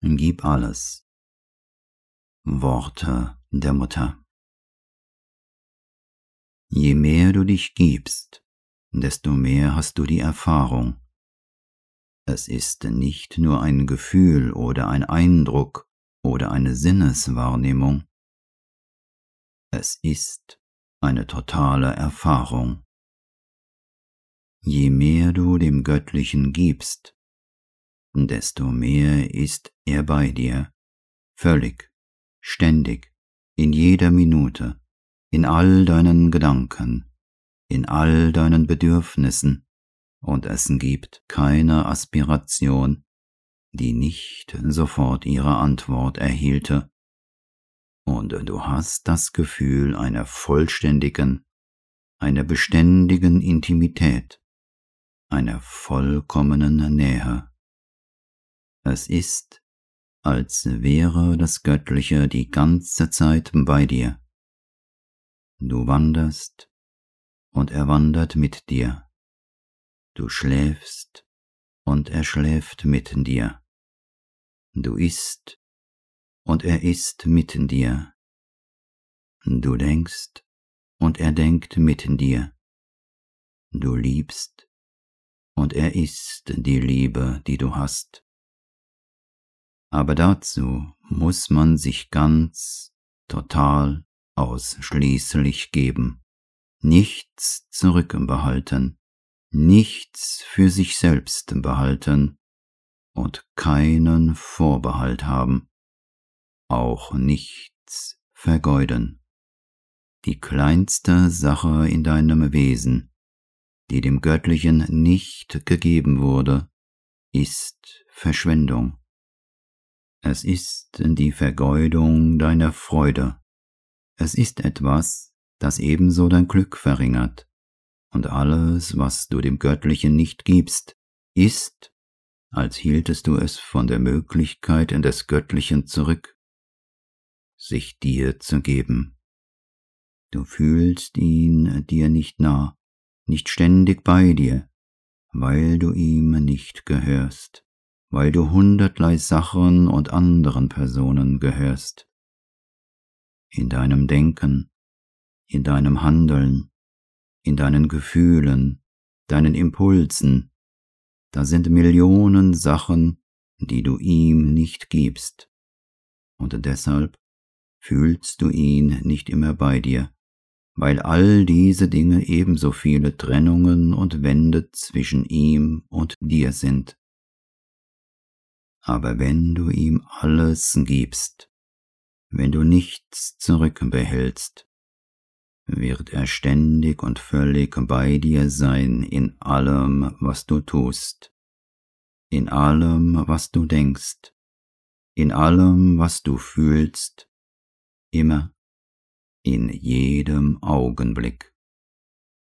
Gib alles. Worte der Mutter. Je mehr du dich gibst, desto mehr hast du die Erfahrung. Es ist nicht nur ein Gefühl oder ein Eindruck oder eine Sinneswahrnehmung. Es ist eine totale Erfahrung. Je mehr du dem Göttlichen gibst, desto mehr ist er bei dir, völlig, ständig, in jeder Minute, in all deinen Gedanken, in all deinen Bedürfnissen, und es gibt keine Aspiration, die nicht sofort ihre Antwort erhielte, und du hast das Gefühl einer vollständigen, einer beständigen Intimität, einer vollkommenen Nähe. Es ist, als wäre das Göttliche die ganze Zeit bei dir. Du wanderst und er wandert mit dir. Du schläfst und er schläft mitten dir. Du isst und er isst mitten dir. Du denkst und er denkt mitten dir. Du liebst und er ist die Liebe, die du hast aber dazu muss man sich ganz, total, ausschließlich geben, nichts zurückbehalten, nichts für sich selbst behalten und keinen Vorbehalt haben, auch nichts vergeuden. Die kleinste Sache in deinem Wesen, die dem Göttlichen nicht gegeben wurde, ist Verschwendung. Es ist die Vergeudung deiner Freude. Es ist etwas, das ebenso dein Glück verringert. Und alles, was du dem Göttlichen nicht gibst, ist, als hieltest du es von der Möglichkeit des Göttlichen zurück, sich dir zu geben. Du fühlst ihn dir nicht nah, nicht ständig bei dir, weil du ihm nicht gehörst weil du hundertlei Sachen und anderen Personen gehörst. In deinem Denken, in deinem Handeln, in deinen Gefühlen, deinen Impulsen, da sind Millionen Sachen, die du ihm nicht gibst. Und deshalb fühlst du ihn nicht immer bei dir, weil all diese Dinge ebenso viele Trennungen und Wände zwischen ihm und dir sind aber wenn du ihm alles gibst, wenn du nichts zurückbehältst, wird er ständig und völlig bei dir sein in allem, was du tust, in allem, was du denkst, in allem, was du fühlst, immer, in jedem Augenblick.